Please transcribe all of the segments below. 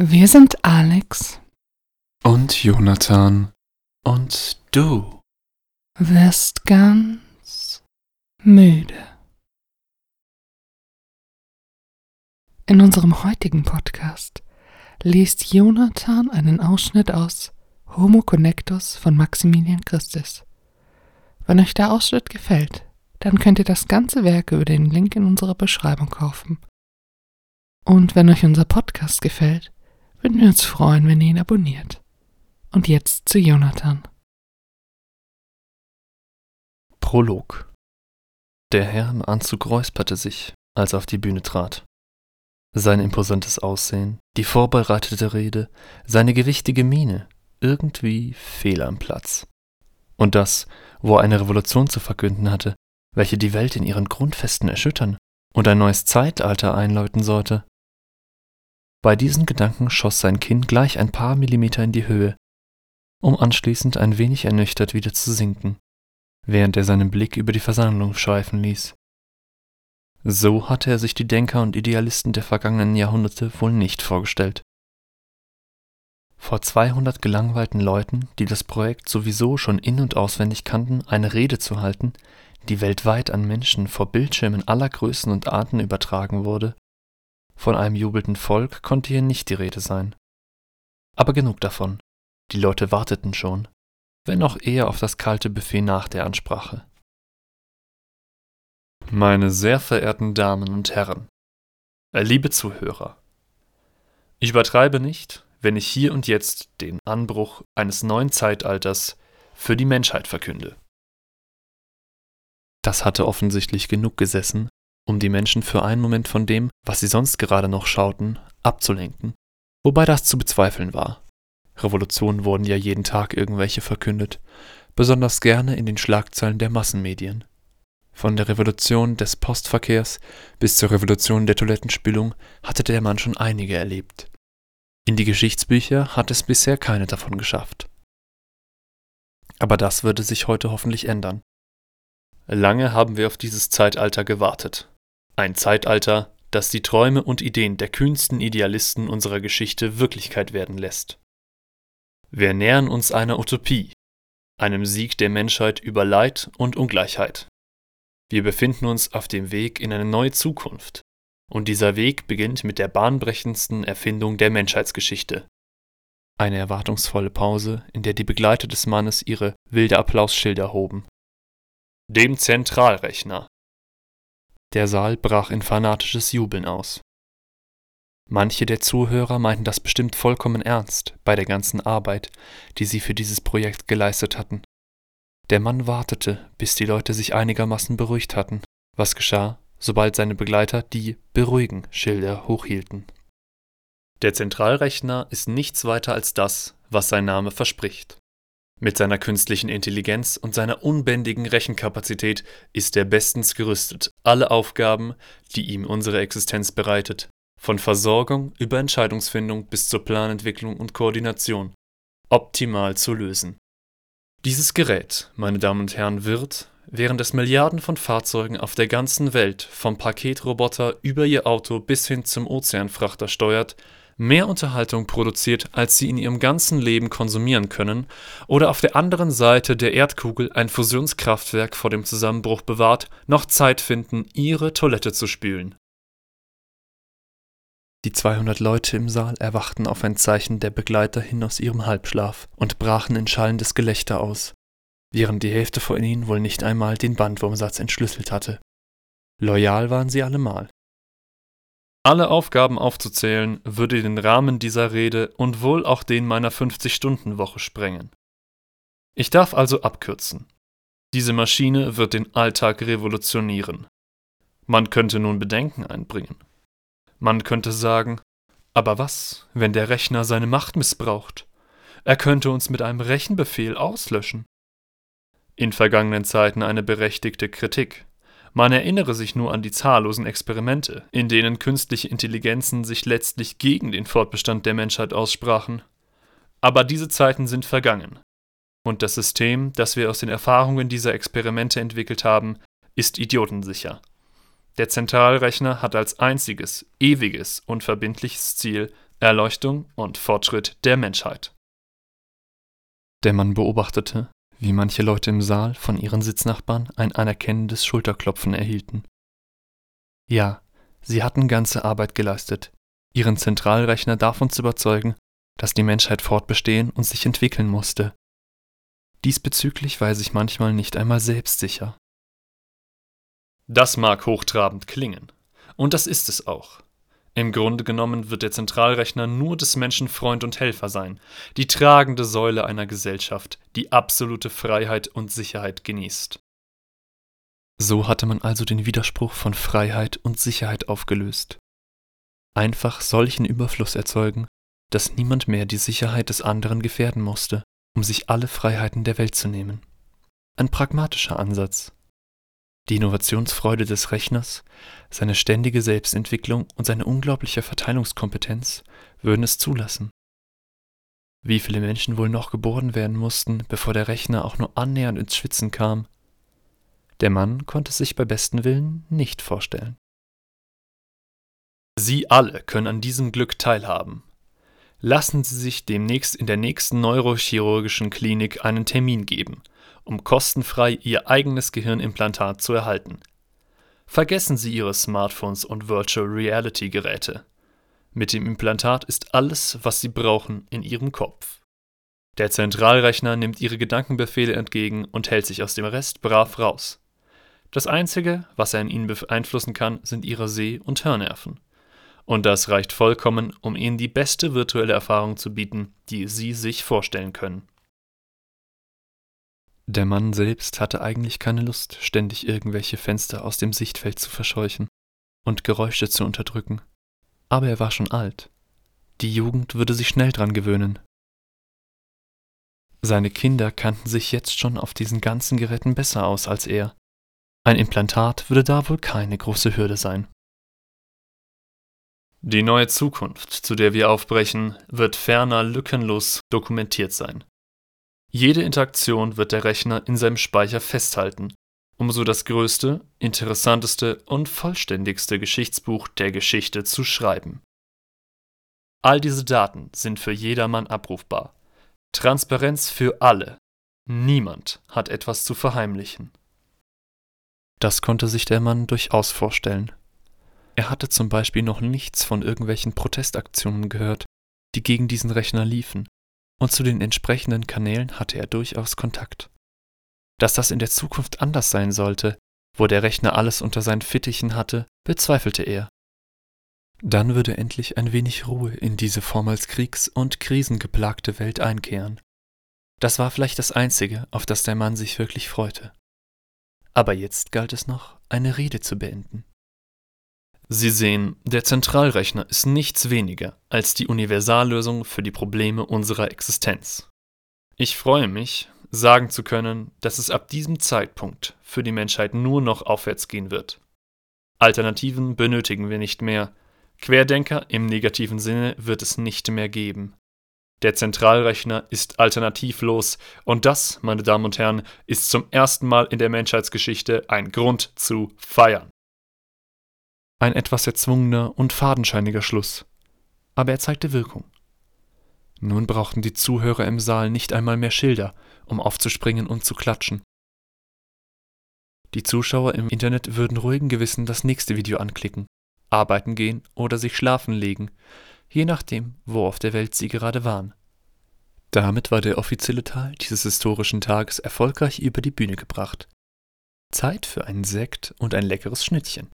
Wir sind Alex und Jonathan und du wirst ganz müde. In unserem heutigen Podcast liest Jonathan einen Ausschnitt aus Homo Connectus von Maximilian Christus. Wenn euch der Ausschnitt gefällt, dann könnt ihr das ganze Werk über den Link in unserer Beschreibung kaufen. Und wenn euch unser Podcast gefällt, würden wir uns freuen, wenn ihr ihn abonniert. Und jetzt zu Jonathan. Prolog Der Herr im Anzug räusperte sich, als er auf die Bühne trat. Sein imposantes Aussehen, die vorbereitete Rede, seine gewichtige Miene, irgendwie fehl am Platz. Und das, wo er eine Revolution zu verkünden hatte, welche die Welt in ihren Grundfesten erschüttern und ein neues Zeitalter einläuten sollte, bei diesen Gedanken schoss sein Kinn gleich ein paar Millimeter in die Höhe, um anschließend ein wenig ernüchtert wieder zu sinken, während er seinen Blick über die Versammlung schweifen ließ. So hatte er sich die Denker und Idealisten der vergangenen Jahrhunderte wohl nicht vorgestellt. Vor 200 gelangweilten Leuten, die das Projekt sowieso schon in und auswendig kannten, eine Rede zu halten, die weltweit an Menschen vor Bildschirmen aller Größen und Arten übertragen wurde, von einem jubelnden Volk konnte hier nicht die Rede sein. Aber genug davon. Die Leute warteten schon, wenn auch eher auf das kalte Buffet nach der Ansprache. Meine sehr verehrten Damen und Herren, äh, liebe Zuhörer, ich übertreibe nicht, wenn ich hier und jetzt den Anbruch eines neuen Zeitalters für die Menschheit verkünde. Das hatte offensichtlich genug gesessen, um die Menschen für einen Moment von dem, was sie sonst gerade noch schauten, abzulenken. Wobei das zu bezweifeln war. Revolutionen wurden ja jeden Tag irgendwelche verkündet, besonders gerne in den Schlagzeilen der Massenmedien. Von der Revolution des Postverkehrs bis zur Revolution der Toilettenspülung hatte der Mann schon einige erlebt. In die Geschichtsbücher hat es bisher keine davon geschafft. Aber das würde sich heute hoffentlich ändern. Lange haben wir auf dieses Zeitalter gewartet. Ein Zeitalter, das die Träume und Ideen der kühnsten Idealisten unserer Geschichte Wirklichkeit werden lässt. Wir nähern uns einer Utopie, einem Sieg der Menschheit über Leid und Ungleichheit. Wir befinden uns auf dem Weg in eine neue Zukunft, und dieser Weg beginnt mit der bahnbrechendsten Erfindung der Menschheitsgeschichte. Eine erwartungsvolle Pause, in der die Begleiter des Mannes ihre wilde Applausschilder hoben. Dem Zentralrechner, der Saal brach in fanatisches Jubeln aus. Manche der Zuhörer meinten das bestimmt vollkommen ernst bei der ganzen Arbeit, die sie für dieses Projekt geleistet hatten. Der Mann wartete, bis die Leute sich einigermaßen beruhigt hatten, was geschah, sobald seine Begleiter die Beruhigen Schilder hochhielten. Der Zentralrechner ist nichts weiter als das, was sein Name verspricht. Mit seiner künstlichen Intelligenz und seiner unbändigen Rechenkapazität ist er bestens gerüstet, alle Aufgaben, die ihm unsere Existenz bereitet, von Versorgung über Entscheidungsfindung bis zur Planentwicklung und Koordination, optimal zu lösen. Dieses Gerät, meine Damen und Herren, wird, während es Milliarden von Fahrzeugen auf der ganzen Welt vom Paketroboter über ihr Auto bis hin zum Ozeanfrachter steuert, mehr Unterhaltung produziert, als sie in ihrem ganzen Leben konsumieren können, oder auf der anderen Seite der Erdkugel ein Fusionskraftwerk vor dem Zusammenbruch bewahrt, noch Zeit finden, ihre Toilette zu spülen. Die 200 Leute im Saal erwachten auf ein Zeichen der Begleiter hin aus ihrem Halbschlaf und brachen in schallendes Gelächter aus, während die Hälfte von ihnen wohl nicht einmal den Bandwurmsatz entschlüsselt hatte. Loyal waren sie allemal. Alle Aufgaben aufzuzählen, würde den Rahmen dieser Rede und wohl auch den meiner 50-Stunden-Woche sprengen. Ich darf also abkürzen. Diese Maschine wird den Alltag revolutionieren. Man könnte nun Bedenken einbringen. Man könnte sagen, aber was, wenn der Rechner seine Macht missbraucht? Er könnte uns mit einem Rechenbefehl auslöschen. In vergangenen Zeiten eine berechtigte Kritik. Man erinnere sich nur an die zahllosen Experimente, in denen künstliche Intelligenzen sich letztlich gegen den Fortbestand der Menschheit aussprachen. Aber diese Zeiten sind vergangen. Und das System, das wir aus den Erfahrungen dieser Experimente entwickelt haben, ist idiotensicher. Der Zentralrechner hat als einziges, ewiges und verbindliches Ziel, Erleuchtung und Fortschritt der Menschheit. Der Mann beobachtete, wie manche Leute im Saal von ihren Sitznachbarn ein anerkennendes Schulterklopfen erhielten. Ja, sie hatten ganze Arbeit geleistet, ihren Zentralrechner davon zu überzeugen, dass die Menschheit fortbestehen und sich entwickeln musste. Diesbezüglich war er sich manchmal nicht einmal selbstsicher. Das mag hochtrabend klingen, und das ist es auch. Im Grunde genommen wird der Zentralrechner nur des Menschen Freund und Helfer sein, die tragende Säule einer Gesellschaft, die absolute Freiheit und Sicherheit genießt. So hatte man also den Widerspruch von Freiheit und Sicherheit aufgelöst. Einfach solchen Überfluss erzeugen, dass niemand mehr die Sicherheit des anderen gefährden musste, um sich alle Freiheiten der Welt zu nehmen. Ein pragmatischer Ansatz, die Innovationsfreude des Rechners, seine ständige Selbstentwicklung und seine unglaubliche Verteilungskompetenz würden es zulassen. Wie viele Menschen wohl noch geboren werden mussten, bevor der Rechner auch nur annähernd ins Schwitzen kam? Der Mann konnte es sich bei besten Willen nicht vorstellen. Sie alle können an diesem Glück teilhaben. Lassen Sie sich demnächst in der nächsten neurochirurgischen Klinik einen Termin geben – um kostenfrei Ihr eigenes Gehirnimplantat zu erhalten. Vergessen Sie Ihre Smartphones und Virtual Reality Geräte. Mit dem Implantat ist alles, was Sie brauchen, in Ihrem Kopf. Der Zentralrechner nimmt Ihre Gedankenbefehle entgegen und hält sich aus dem Rest brav raus. Das Einzige, was er in Ihnen beeinflussen kann, sind Ihre Seh- und Hörnerven. Und das reicht vollkommen, um Ihnen die beste virtuelle Erfahrung zu bieten, die Sie sich vorstellen können. Der Mann selbst hatte eigentlich keine Lust, ständig irgendwelche Fenster aus dem Sichtfeld zu verscheuchen und Geräusche zu unterdrücken. Aber er war schon alt. Die Jugend würde sich schnell dran gewöhnen. Seine Kinder kannten sich jetzt schon auf diesen ganzen Geräten besser aus als er. Ein Implantat würde da wohl keine große Hürde sein. Die neue Zukunft, zu der wir aufbrechen, wird ferner lückenlos dokumentiert sein. Jede Interaktion wird der Rechner in seinem Speicher festhalten, um so das größte, interessanteste und vollständigste Geschichtsbuch der Geschichte zu schreiben. All diese Daten sind für jedermann abrufbar. Transparenz für alle. Niemand hat etwas zu verheimlichen. Das konnte sich der Mann durchaus vorstellen. Er hatte zum Beispiel noch nichts von irgendwelchen Protestaktionen gehört, die gegen diesen Rechner liefen und zu den entsprechenden Kanälen hatte er durchaus Kontakt. Dass das in der Zukunft anders sein sollte, wo der Rechner alles unter seinen Fittichen hatte, bezweifelte er. Dann würde endlich ein wenig Ruhe in diese vormals kriegs- und krisengeplagte Welt einkehren. Das war vielleicht das Einzige, auf das der Mann sich wirklich freute. Aber jetzt galt es noch, eine Rede zu beenden. Sie sehen, der Zentralrechner ist nichts weniger als die Universallösung für die Probleme unserer Existenz. Ich freue mich, sagen zu können, dass es ab diesem Zeitpunkt für die Menschheit nur noch aufwärts gehen wird. Alternativen benötigen wir nicht mehr. Querdenker im negativen Sinne wird es nicht mehr geben. Der Zentralrechner ist alternativlos und das, meine Damen und Herren, ist zum ersten Mal in der Menschheitsgeschichte ein Grund zu feiern. Ein etwas erzwungener und fadenscheiniger Schluss. Aber er zeigte Wirkung. Nun brauchten die Zuhörer im Saal nicht einmal mehr Schilder, um aufzuspringen und zu klatschen. Die Zuschauer im Internet würden ruhigen Gewissen das nächste Video anklicken, arbeiten gehen oder sich schlafen legen, je nachdem, wo auf der Welt sie gerade waren. Damit war der offizielle Teil dieses historischen Tages erfolgreich über die Bühne gebracht. Zeit für einen Sekt und ein leckeres Schnittchen.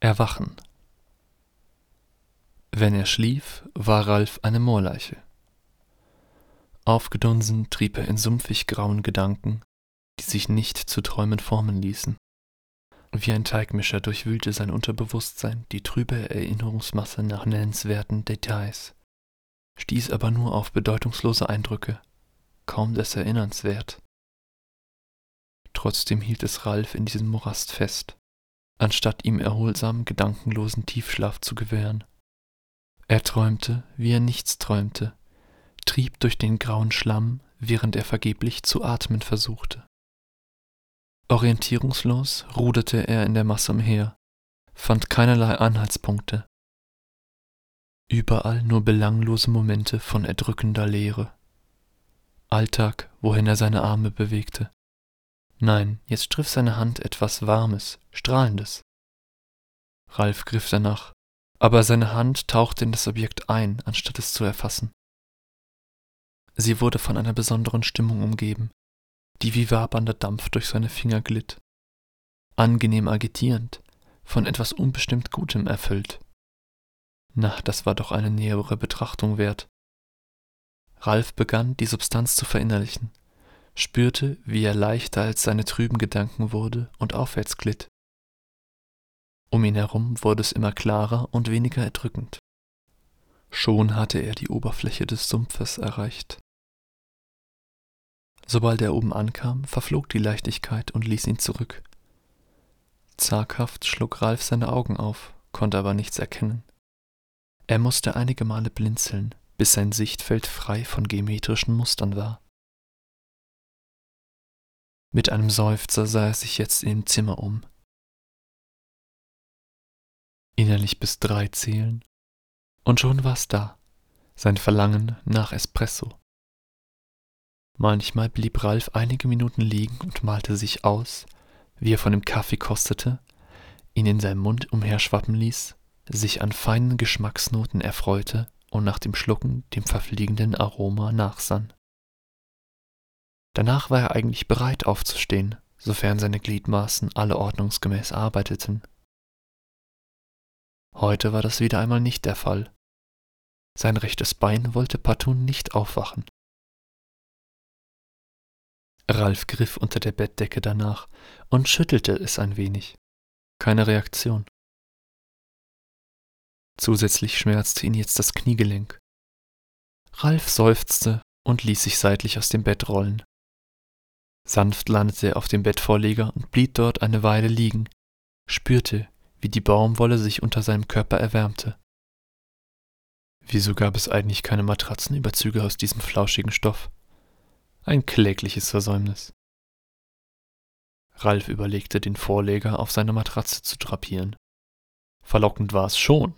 Erwachen. Wenn er schlief, war Ralf eine Moorleiche. Aufgedunsen trieb er in sumpfig grauen Gedanken, die sich nicht zu Träumen formen ließen. Wie ein Teigmischer durchwühlte sein Unterbewusstsein die trübe Erinnerungsmasse nach nennenswerten Details, stieß aber nur auf bedeutungslose Eindrücke, kaum des Erinnerns wert. Trotzdem hielt es Ralf in diesem Morast fest anstatt ihm erholsamen, gedankenlosen Tiefschlaf zu gewähren. Er träumte, wie er nichts träumte, trieb durch den grauen Schlamm, während er vergeblich zu atmen versuchte. Orientierungslos ruderte er in der Masse umher, fand keinerlei Anhaltspunkte. Überall nur belanglose Momente von erdrückender Leere. Alltag, wohin er seine Arme bewegte. Nein, jetzt triff seine Hand etwas Warmes, Strahlendes. Ralf griff danach, aber seine Hand tauchte in das Objekt ein, anstatt es zu erfassen. Sie wurde von einer besonderen Stimmung umgeben, die wie wabernder Dampf durch seine Finger glitt. Angenehm agitierend, von etwas unbestimmt Gutem erfüllt. Na, das war doch eine nähere Betrachtung wert. Ralf begann, die Substanz zu verinnerlichen, spürte, wie er leichter als seine trüben Gedanken wurde und aufwärts glitt. Um ihn herum wurde es immer klarer und weniger erdrückend. Schon hatte er die Oberfläche des Sumpfes erreicht. Sobald er oben ankam, verflog die Leichtigkeit und ließ ihn zurück. Zaghaft schlug Ralf seine Augen auf, konnte aber nichts erkennen. Er musste einige Male blinzeln, bis sein Sichtfeld frei von geometrischen Mustern war. Mit einem Seufzer sah er sich jetzt im Zimmer um. Innerlich bis drei zählen, und schon war's da, sein Verlangen nach Espresso. Manchmal blieb Ralf einige Minuten liegen und malte sich aus, wie er von dem Kaffee kostete, ihn in seinem Mund umherschwappen ließ sich an feinen Geschmacksnoten erfreute und nach dem Schlucken dem verfliegenden Aroma nachsann. Danach war er eigentlich bereit aufzustehen, sofern seine Gliedmaßen alle ordnungsgemäß arbeiteten. Heute war das wieder einmal nicht der Fall. Sein rechtes Bein wollte partout nicht aufwachen. Ralf griff unter der Bettdecke danach und schüttelte es ein wenig. Keine Reaktion. Zusätzlich schmerzte ihn jetzt das Kniegelenk. Ralf seufzte und ließ sich seitlich aus dem Bett rollen. Sanft landete er auf dem Bettvorleger und blieb dort eine Weile liegen, spürte, wie die Baumwolle sich unter seinem Körper erwärmte. Wieso gab es eigentlich keine Matratzenüberzüge aus diesem flauschigen Stoff? Ein klägliches Versäumnis. Ralf überlegte, den Vorleger auf seine Matratze zu drapieren. Verlockend war es schon,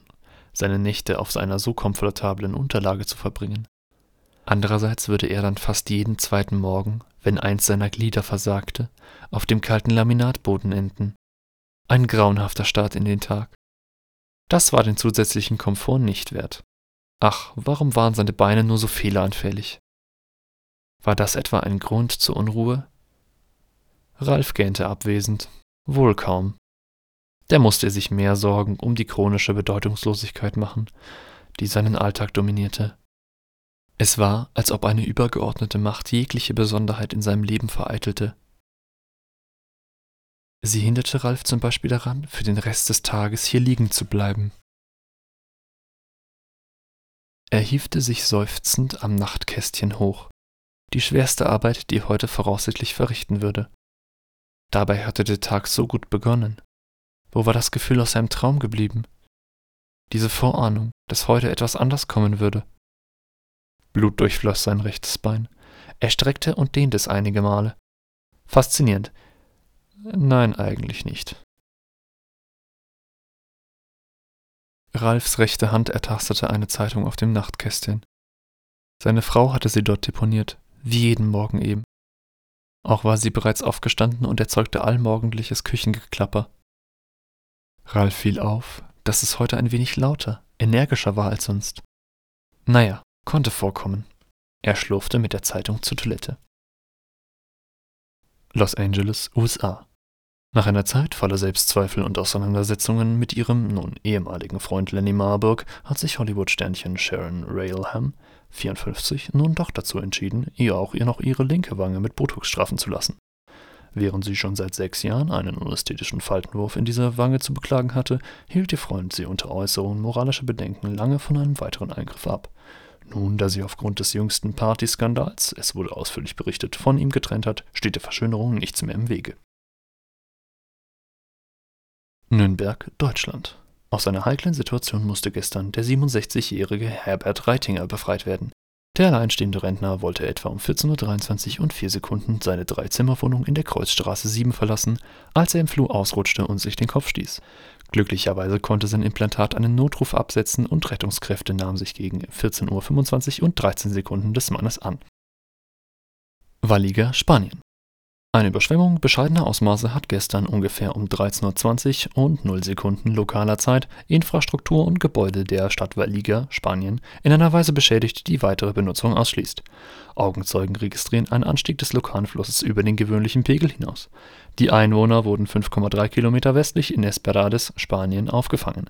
seine Nächte auf einer so komfortablen Unterlage zu verbringen. Andererseits würde er dann fast jeden zweiten Morgen, wenn eins seiner Glieder versagte, auf dem kalten Laminatboden enden. Ein grauenhafter Start in den Tag. Das war den zusätzlichen Komfort nicht wert. Ach, warum waren seine Beine nur so fehleranfällig? War das etwa ein Grund zur Unruhe? Ralf gähnte abwesend. Wohl kaum der musste sich mehr Sorgen um die chronische Bedeutungslosigkeit machen, die seinen Alltag dominierte. Es war, als ob eine übergeordnete Macht jegliche Besonderheit in seinem Leben vereitelte. Sie hinderte Ralf zum Beispiel daran, für den Rest des Tages hier liegen zu bleiben. Er hiefte sich seufzend am Nachtkästchen hoch, die schwerste Arbeit, die er heute voraussichtlich verrichten würde. Dabei hatte der Tag so gut begonnen. Wo war das Gefühl aus seinem Traum geblieben? Diese Vorahnung, dass heute etwas anders kommen würde. Blut durchfloss sein rechtes Bein. Er streckte und dehnte es einige Male. Faszinierend. Nein, eigentlich nicht. Ralfs rechte Hand ertastete eine Zeitung auf dem Nachtkästchen. Seine Frau hatte sie dort deponiert, wie jeden Morgen eben. Auch war sie bereits aufgestanden und erzeugte allmorgendliches Küchengeklapper. Ralf fiel auf, dass es heute ein wenig lauter, energischer war als sonst. Naja, konnte vorkommen. Er schlurfte mit der Zeitung zur Toilette. Los Angeles, USA. Nach einer Zeit voller Selbstzweifel und Auseinandersetzungen mit ihrem nun ehemaligen Freund Lenny Marburg hat sich Hollywood-Sternchen Sharon Railham, 54, nun doch dazu entschieden, ihr auch ihr noch ihre linke Wange mit Botox straffen zu lassen. Während sie schon seit sechs Jahren einen unästhetischen Faltenwurf in dieser Wange zu beklagen hatte, hielt ihr Freund sie unter Äußerungen moralischer Bedenken lange von einem weiteren Eingriff ab. Nun, da sie aufgrund des jüngsten Partyskandals, es wurde ausführlich berichtet, von ihm getrennt hat, steht der Verschönerung nichts mehr im Wege. Nürnberg, Deutschland. Aus einer heiklen Situation musste gestern der 67-jährige Herbert Reitinger befreit werden. Der alleinstehende Rentner wollte etwa um 14.23 Uhr und 4 Sekunden seine Dreizimmerwohnung in der Kreuzstraße 7 verlassen, als er im Flur ausrutschte und sich den Kopf stieß. Glücklicherweise konnte sein Implantat einen Notruf absetzen und Rettungskräfte nahmen sich gegen 14.25 Uhr und 13 Sekunden des Mannes an. Valliga, Spanien eine Überschwemmung bescheidener Ausmaße hat gestern ungefähr um 13.20 Uhr und 0 Sekunden lokaler Zeit Infrastruktur und Gebäude der Stadt Valliga (Spanien) in einer Weise beschädigt, die weitere Benutzung ausschließt. Augenzeugen registrieren einen Anstieg des lokalen Flusses über den gewöhnlichen Pegel hinaus. Die Einwohner wurden 5,3 Kilometer westlich in Esmeraldas (Spanien) aufgefangen.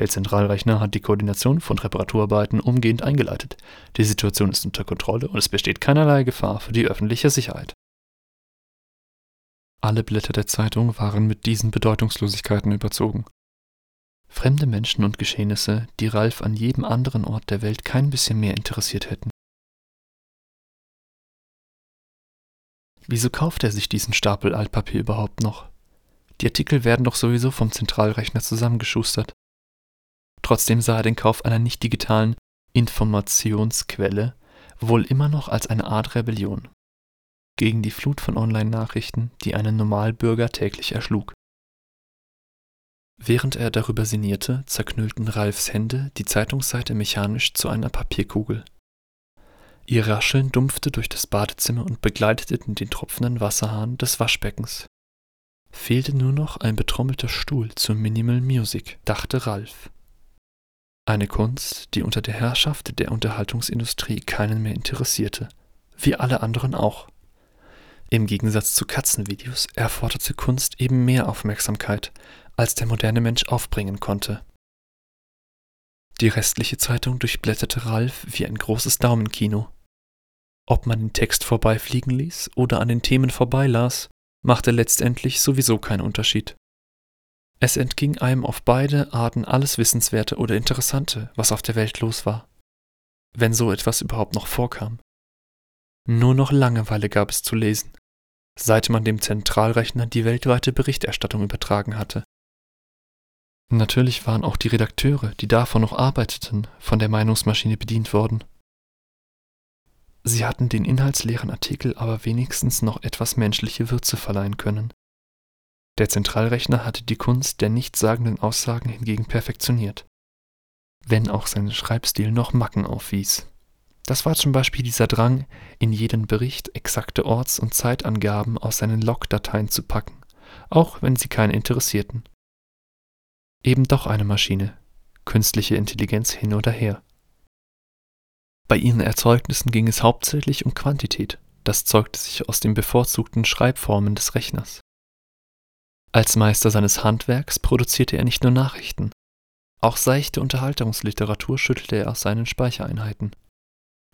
Der Zentralrechner hat die Koordination von Reparaturarbeiten umgehend eingeleitet. Die Situation ist unter Kontrolle und es besteht keinerlei Gefahr für die öffentliche Sicherheit alle Blätter der Zeitung waren mit diesen Bedeutungslosigkeiten überzogen. Fremde Menschen und Geschehnisse, die Ralf an jedem anderen Ort der Welt kein bisschen mehr interessiert hätten. Wieso kauft er sich diesen Stapel Altpapier überhaupt noch? Die Artikel werden doch sowieso vom Zentralrechner zusammengeschustert. Trotzdem sah er den Kauf einer nicht digitalen Informationsquelle wohl immer noch als eine Art Rebellion gegen die Flut von Online-Nachrichten, die einen Normalbürger täglich erschlug. Während er darüber sinnierte, zerknüllten Ralfs Hände die Zeitungsseite mechanisch zu einer Papierkugel. Ihr Rascheln dumpfte durch das Badezimmer und begleitete den tropfenden Wasserhahn des Waschbeckens. Fehlte nur noch ein betrommelter Stuhl zur Minimal Music, dachte Ralf. Eine Kunst, die unter der Herrschaft der Unterhaltungsindustrie keinen mehr interessierte, wie alle anderen auch. Im Gegensatz zu Katzenvideos erforderte Kunst eben mehr Aufmerksamkeit, als der moderne Mensch aufbringen konnte. Die restliche Zeitung durchblätterte Ralf wie ein großes Daumenkino. Ob man den Text vorbeifliegen ließ oder an den Themen vorbeilas, machte letztendlich sowieso keinen Unterschied. Es entging einem auf beide Arten alles Wissenswerte oder Interessante, was auf der Welt los war. Wenn so etwas überhaupt noch vorkam. Nur noch Langeweile gab es zu lesen seit man dem Zentralrechner die weltweite Berichterstattung übertragen hatte. Natürlich waren auch die Redakteure, die davon noch arbeiteten, von der Meinungsmaschine bedient worden. Sie hatten den inhaltsleeren Artikel aber wenigstens noch etwas menschliche Würze verleihen können. Der Zentralrechner hatte die Kunst der nichtssagenden Aussagen hingegen perfektioniert, wenn auch sein Schreibstil noch Macken aufwies. Das war zum Beispiel dieser Drang, in jeden Bericht exakte Orts- und Zeitangaben aus seinen Logdateien zu packen, auch wenn sie keinen interessierten. Eben doch eine Maschine, künstliche Intelligenz hin oder her. Bei ihren Erzeugnissen ging es hauptsächlich um Quantität, das zeugte sich aus den bevorzugten Schreibformen des Rechners. Als Meister seines Handwerks produzierte er nicht nur Nachrichten, auch seichte Unterhaltungsliteratur schüttelte er aus seinen Speichereinheiten.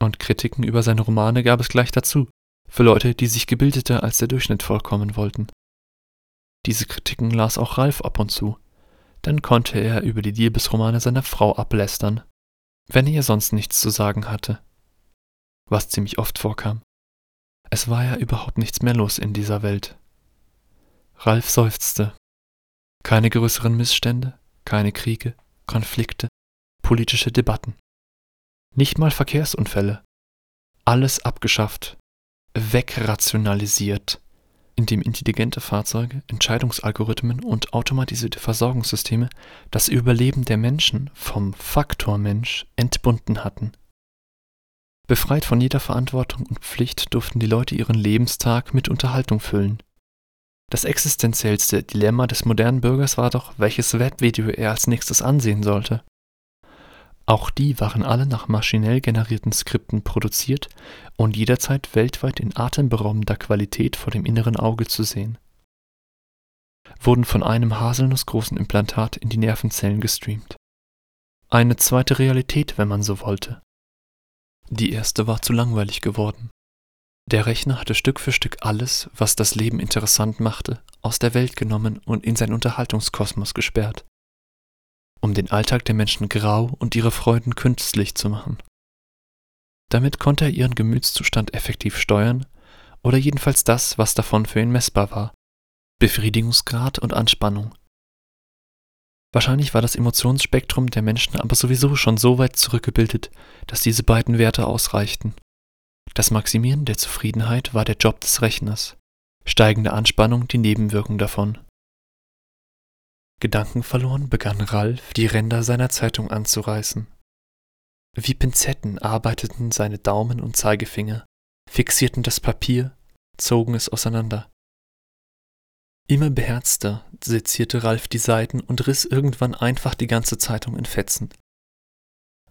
Und Kritiken über seine Romane gab es gleich dazu, für Leute, die sich gebildeter als der Durchschnitt vorkommen wollten. Diese Kritiken las auch Ralf ab und zu, dann konnte er über die Liebesromane seiner Frau ablästern, wenn er sonst nichts zu sagen hatte. Was ziemlich oft vorkam. Es war ja überhaupt nichts mehr los in dieser Welt. Ralf seufzte. Keine größeren Missstände, keine Kriege, Konflikte, politische Debatten. Nicht mal Verkehrsunfälle. Alles abgeschafft, wegrationalisiert, indem intelligente Fahrzeuge, Entscheidungsalgorithmen und automatisierte Versorgungssysteme das Überleben der Menschen vom Faktor Mensch entbunden hatten. Befreit von jeder Verantwortung und Pflicht durften die Leute ihren Lebenstag mit Unterhaltung füllen. Das existenziellste Dilemma des modernen Bürgers war doch, welches Webvideo er als nächstes ansehen sollte. Auch die waren alle nach maschinell generierten Skripten produziert und jederzeit weltweit in atemberaubender Qualität vor dem inneren Auge zu sehen. Wurden von einem haselnussgroßen Implantat in die Nervenzellen gestreamt. Eine zweite Realität, wenn man so wollte. Die erste war zu langweilig geworden. Der Rechner hatte Stück für Stück alles, was das Leben interessant machte, aus der Welt genommen und in sein Unterhaltungskosmos gesperrt um den Alltag der Menschen grau und ihre Freuden künstlich zu machen. Damit konnte er ihren Gemütszustand effektiv steuern oder jedenfalls das, was davon für ihn messbar war. Befriedigungsgrad und Anspannung. Wahrscheinlich war das Emotionsspektrum der Menschen aber sowieso schon so weit zurückgebildet, dass diese beiden Werte ausreichten. Das Maximieren der Zufriedenheit war der Job des Rechners, steigende Anspannung die Nebenwirkung davon. Gedankenverloren begann Ralf, die Ränder seiner Zeitung anzureißen. Wie Pinzetten arbeiteten seine Daumen und Zeigefinger, fixierten das Papier, zogen es auseinander. Immer beherzter sezierte Ralf die Seiten und riss irgendwann einfach die ganze Zeitung in Fetzen.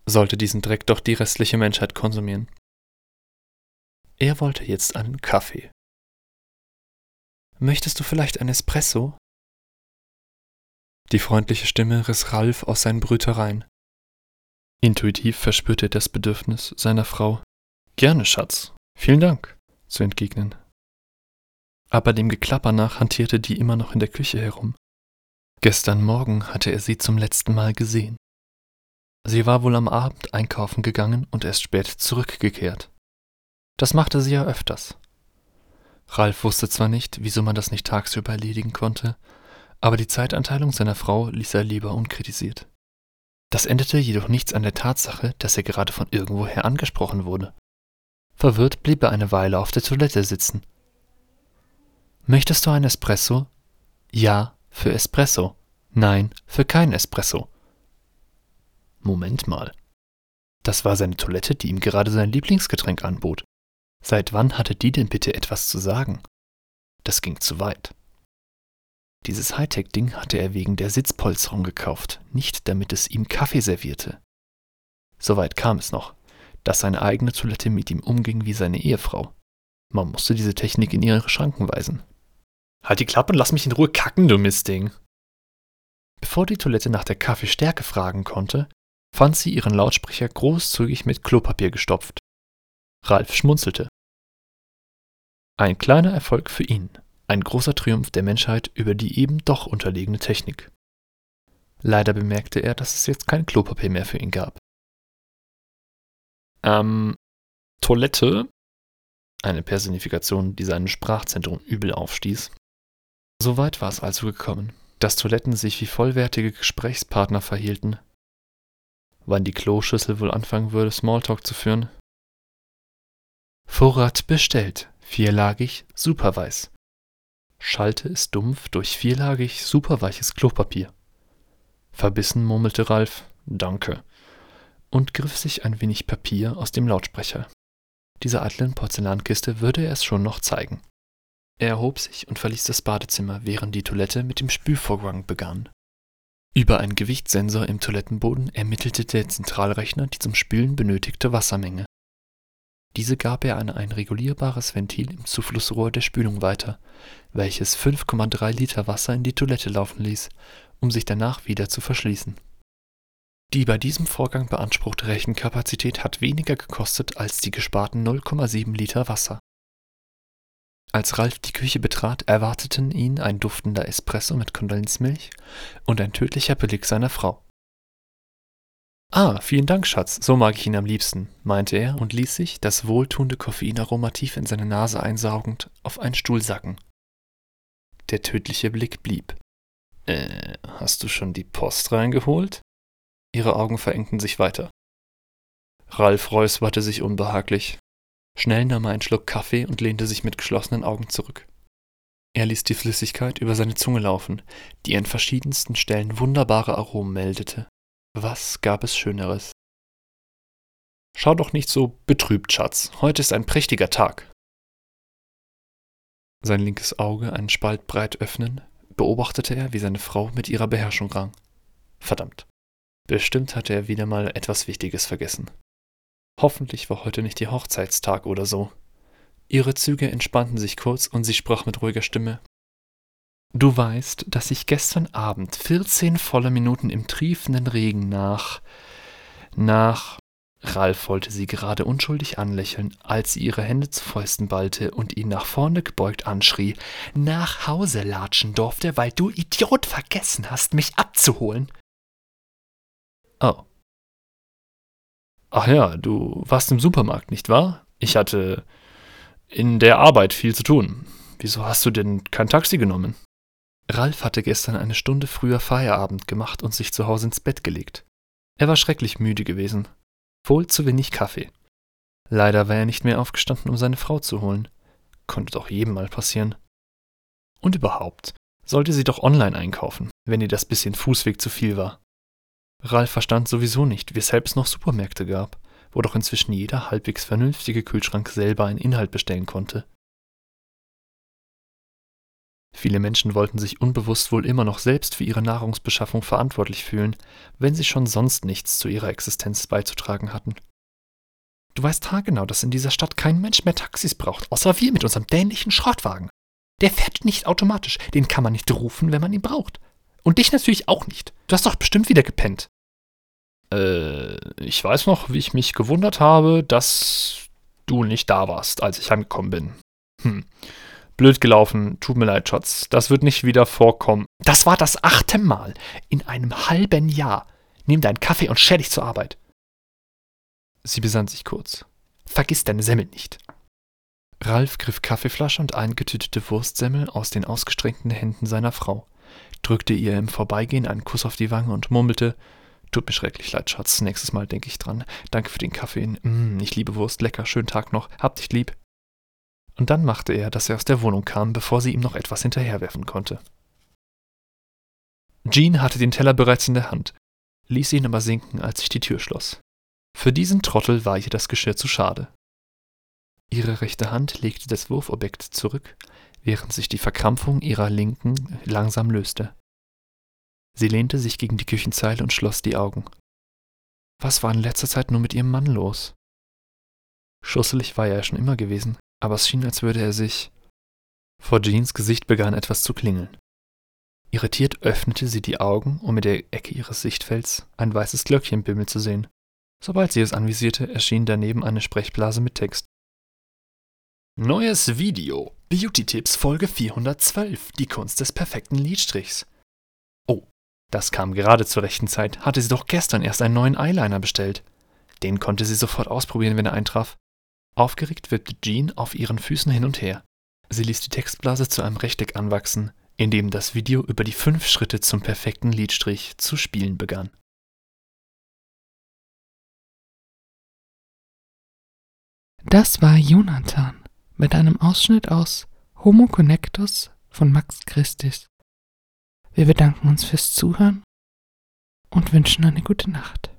Sollte diesen Dreck doch die restliche Menschheit konsumieren. Er wollte jetzt einen Kaffee. Möchtest du vielleicht ein Espresso? Die freundliche Stimme riss Ralf aus seinen Brütereien. Intuitiv verspürte er das Bedürfnis seiner Frau, gerne, Schatz, vielen Dank, zu entgegnen. Aber dem Geklapper nach hantierte die immer noch in der Küche herum. Gestern Morgen hatte er sie zum letzten Mal gesehen. Sie war wohl am Abend einkaufen gegangen und erst spät zurückgekehrt. Das machte sie ja öfters. Ralf wusste zwar nicht, wieso man das nicht tagsüber erledigen konnte, aber die Zeitanteilung seiner Frau ließ er lieber unkritisiert. Das änderte jedoch nichts an der Tatsache, dass er gerade von irgendwoher angesprochen wurde. Verwirrt blieb er eine Weile auf der Toilette sitzen. Möchtest du ein Espresso? Ja, für Espresso. Nein, für kein Espresso. Moment mal. Das war seine Toilette, die ihm gerade sein Lieblingsgetränk anbot. Seit wann hatte die denn bitte etwas zu sagen? Das ging zu weit. Dieses Hightech-Ding hatte er wegen der Sitzpolsterung gekauft, nicht damit es ihm Kaffee servierte. Soweit kam es noch, dass seine eigene Toilette mit ihm umging wie seine Ehefrau. Man musste diese Technik in ihre Schranken weisen. Halt die Klappe und lass mich in Ruhe kacken, du Mistding. Bevor die Toilette nach der Kaffeestärke fragen konnte, fand sie ihren Lautsprecher großzügig mit Klopapier gestopft. Ralf schmunzelte. Ein kleiner Erfolg für ihn, ein großer Triumph der Menschheit über die eben doch unterlegene Technik. Leider bemerkte er, dass es jetzt kein Klopapier mehr für ihn gab. Ähm, Toilette, eine Personifikation, die seinem Sprachzentrum übel aufstieß. Soweit war es also gekommen, dass Toiletten sich wie vollwertige Gesprächspartner verhielten. Wann die Kloschüssel wohl anfangen würde, Smalltalk zu führen? Vorrat bestellt, vierlagig, superweiß. Schalte es dumpf durch vierlagig, superweiches Klopapier. Verbissen murmelte Ralf, Danke, und griff sich ein wenig Papier aus dem Lautsprecher. Diese eitlen Porzellankiste würde er es schon noch zeigen. Er erhob sich und verließ das Badezimmer, während die Toilette mit dem Spülvorgang begann. Über einen Gewichtssensor im Toilettenboden ermittelte der Zentralrechner die zum Spülen benötigte Wassermenge. Diese gab er an ein regulierbares Ventil im Zuflussrohr der Spülung weiter, welches 5,3 Liter Wasser in die Toilette laufen ließ, um sich danach wieder zu verschließen. Die bei diesem Vorgang beanspruchte Rechenkapazität hat weniger gekostet als die gesparten 0,7 Liter Wasser. Als Ralf die Küche betrat, erwarteten ihn ein duftender Espresso mit Kondensmilch und ein tödlicher Beleg seiner Frau. Ah, vielen Dank, Schatz, so mag ich ihn am liebsten, meinte er und ließ sich, das wohltuende Koffeinaroma tief in seine Nase einsaugend, auf einen Stuhl sacken. Der tödliche Blick blieb. Äh, hast du schon die Post reingeholt? Ihre Augen verengten sich weiter. Ralf räusperte sich unbehaglich. Schnell nahm er einen Schluck Kaffee und lehnte sich mit geschlossenen Augen zurück. Er ließ die Flüssigkeit über seine Zunge laufen, die an verschiedensten Stellen wunderbare Aromen meldete. Was gab es Schöneres? Schau doch nicht so betrübt, Schatz. Heute ist ein prächtiger Tag. Sein linkes Auge einen Spalt breit öffnen, beobachtete er, wie seine Frau mit ihrer Beherrschung rang. Verdammt. Bestimmt hatte er wieder mal etwas Wichtiges vergessen. Hoffentlich war heute nicht ihr Hochzeitstag oder so. Ihre Züge entspannten sich kurz und sie sprach mit ruhiger Stimme. Du weißt, dass ich gestern Abend 14 volle Minuten im triefenden Regen nach. nach. Ralf wollte sie gerade unschuldig anlächeln, als sie ihre Hände zu Fäusten ballte und ihn nach vorne gebeugt anschrie: Nach Hause latschen durfte, weil du Idiot vergessen hast, mich abzuholen. Oh. Ach ja, du warst im Supermarkt, nicht wahr? Ich hatte in der Arbeit viel zu tun. Wieso hast du denn kein Taxi genommen? Ralf hatte gestern eine Stunde früher Feierabend gemacht und sich zu Hause ins Bett gelegt. Er war schrecklich müde gewesen. Wohl zu wenig Kaffee. Leider war er nicht mehr aufgestanden, um seine Frau zu holen. Konnte doch jedem mal passieren. Und überhaupt, sollte sie doch online einkaufen, wenn ihr das bisschen Fußweg zu viel war. Ralf verstand sowieso nicht, weshalb es noch Supermärkte gab, wo doch inzwischen jeder halbwegs vernünftige Kühlschrank selber einen Inhalt bestellen konnte. Viele Menschen wollten sich unbewusst wohl immer noch selbst für ihre Nahrungsbeschaffung verantwortlich fühlen, wenn sie schon sonst nichts zu ihrer Existenz beizutragen hatten. Du weißt haargenau, dass in dieser Stadt kein Mensch mehr Taxis braucht, außer wir mit unserem dämlichen Schrottwagen. Der fährt nicht automatisch, den kann man nicht rufen, wenn man ihn braucht. Und dich natürlich auch nicht. Du hast doch bestimmt wieder gepennt. Äh, ich weiß noch, wie ich mich gewundert habe, dass du nicht da warst, als ich heimgekommen bin. Hm. Blöd gelaufen, tut mir leid, Schatz. Das wird nicht wieder vorkommen. Das war das achte Mal in einem halben Jahr. Nimm deinen Kaffee und scher dich zur Arbeit. Sie besann sich kurz. Vergiss deine Semmel nicht. Ralf griff Kaffeeflasche und eingetütete Wurstsemmel aus den ausgestreckten Händen seiner Frau, drückte ihr im Vorbeigehen einen Kuss auf die Wange und murmelte: Tut mir schrecklich leid, Schatz. Nächstes Mal denke ich dran. Danke für den Kaffee. Mm, ich liebe Wurst. Lecker. Schönen Tag noch. Hab dich lieb und dann machte er, dass er aus der Wohnung kam, bevor sie ihm noch etwas hinterherwerfen konnte. Jean hatte den Teller bereits in der Hand, ließ ihn aber sinken, als sich die Tür schloss. Für diesen Trottel war ihr das Geschirr zu schade. Ihre rechte Hand legte das Wurfobjekt zurück, während sich die Verkrampfung ihrer linken langsam löste. Sie lehnte sich gegen die Küchenzeile und schloss die Augen. Was war in letzter Zeit nur mit ihrem Mann los? Schusselig war er ja schon immer gewesen, aber es schien, als würde er sich. Vor Jeans Gesicht begann etwas zu klingeln. Irritiert öffnete sie die Augen, um in der Ecke ihres Sichtfelds ein weißes Glöckchen bimmeln zu sehen. Sobald sie es anvisierte, erschien daneben eine Sprechblase mit Text. Neues Video. Beauty-Tipps Folge 412. Die Kunst des perfekten Lidstrichs. Oh, das kam gerade zur rechten Zeit. Hatte sie doch gestern erst einen neuen Eyeliner bestellt. Den konnte sie sofort ausprobieren, wenn er eintraf. Aufgeregt wippte Jean auf ihren Füßen hin und her. Sie ließ die Textblase zu einem Rechteck anwachsen, in dem das Video über die fünf Schritte zum perfekten Lidstrich zu spielen begann. Das war Jonathan mit einem Ausschnitt aus Homo Connectus von Max Christis. Wir bedanken uns fürs Zuhören und wünschen eine gute Nacht.